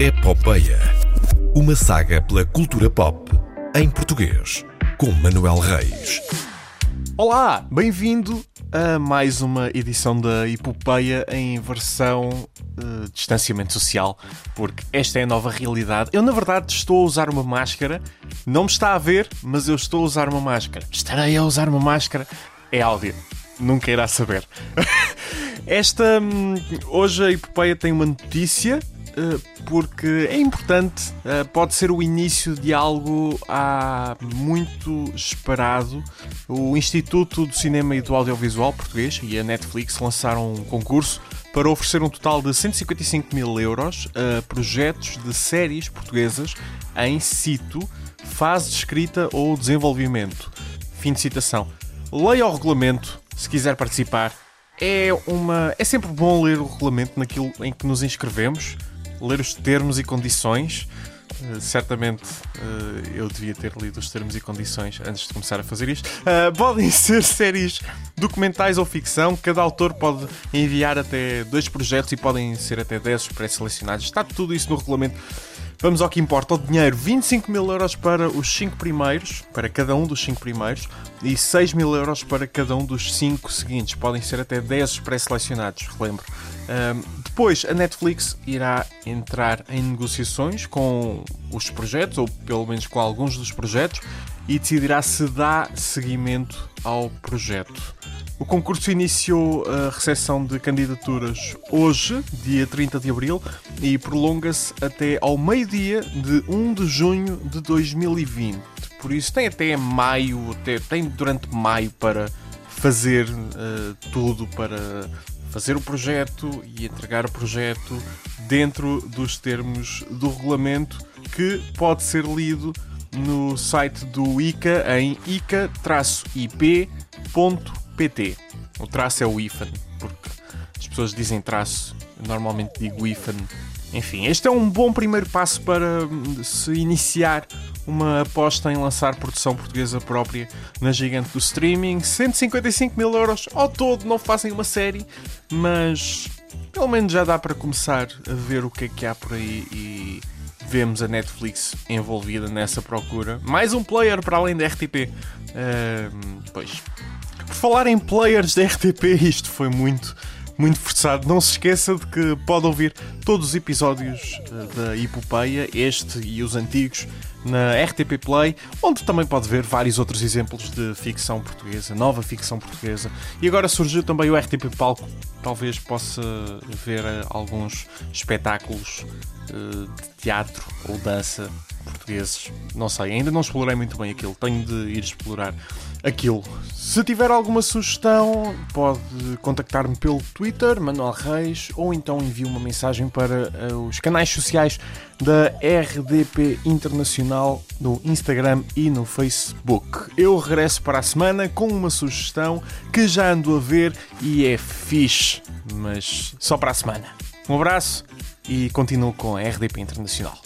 Epopeia. Uma saga pela cultura pop em português, com Manuel Reis. Olá, bem-vindo a mais uma edição da Epopeia em versão uh, distanciamento social, porque esta é a nova realidade. Eu, na verdade, estou a usar uma máscara, não me está a ver, mas eu estou a usar uma máscara. Estarei a usar uma máscara. É áudio, nunca irá saber. esta. Hum, hoje a Epopeia tem uma notícia porque é importante, eh, pode ser o início de algo há muito esperado. O Instituto do Cinema e do Audiovisual Português e a Netflix lançaram um concurso para oferecer um total de 155 mil euros a projetos de séries portuguesas em situ, fase de escrita ou desenvolvimento. Fim de citação. Leia o regulamento se quiser participar. É, uma, é sempre bom ler o regulamento naquilo em que nos inscrevemos ler os termos e condições. Uh, certamente uh, eu devia ter lido os termos e condições antes de começar a fazer isto. Uh, podem ser séries documentais ou ficção. Cada autor pode enviar até dois projetos e podem ser até 10 pré-selecionados. Está tudo isso no regulamento. Vamos ao que importa: o dinheiro, 25 mil euros para os 5 primeiros, para cada um dos 5 primeiros, e 6 mil euros para cada um dos 5 seguintes. Podem ser até 10 pré-selecionados, relembro. Um, depois, a Netflix irá entrar em negociações com os projetos, ou pelo menos com alguns dos projetos, e decidirá se dá seguimento ao projeto. O concurso iniciou a recepção de candidaturas hoje, dia 30 de abril, e prolonga-se até ao meio-dia de 1 de junho de 2020. Por isso, tem até maio, até, tem durante maio para fazer uh, tudo para fazer o projeto e entregar o projeto dentro dos termos do regulamento que pode ser lido no site do ICA em ica-ip.pt. O traço é o IFAN, porque pessoas dizem traço, normalmente digo IFAN. Enfim, este é um bom primeiro passo para hum, se iniciar uma aposta em lançar produção portuguesa própria na gigante do streaming. 155 mil euros ao todo, não fazem uma série, mas pelo menos já dá para começar a ver o que é que há por aí e vemos a Netflix envolvida nessa procura. Mais um player para além da RTP. Uh, pois. Por falar em players da RTP, isto foi muito muito forçado. Não se esqueça de que pode ouvir todos os episódios eh, da Hipopeia, este e os antigos, na RTP Play, onde também pode ver vários outros exemplos de ficção portuguesa, nova ficção portuguesa. E agora surgiu também o RTP Palco, talvez possa ver eh, alguns espetáculos eh, de teatro ou dança portugueses. Não sei, ainda não explorei muito bem aquilo, tenho de ir explorar aquilo. Se tiver alguma sugestão, pode contactar-me pelo Twitter, Manuel Reis, ou então envie uma mensagem para eh, os canais sociais da RDP Internacional no Instagram e no Facebook. Eu regresso para a semana com uma sugestão que já ando a ver e é fixe, mas só para a semana. Um abraço e continuo com a RDP Internacional.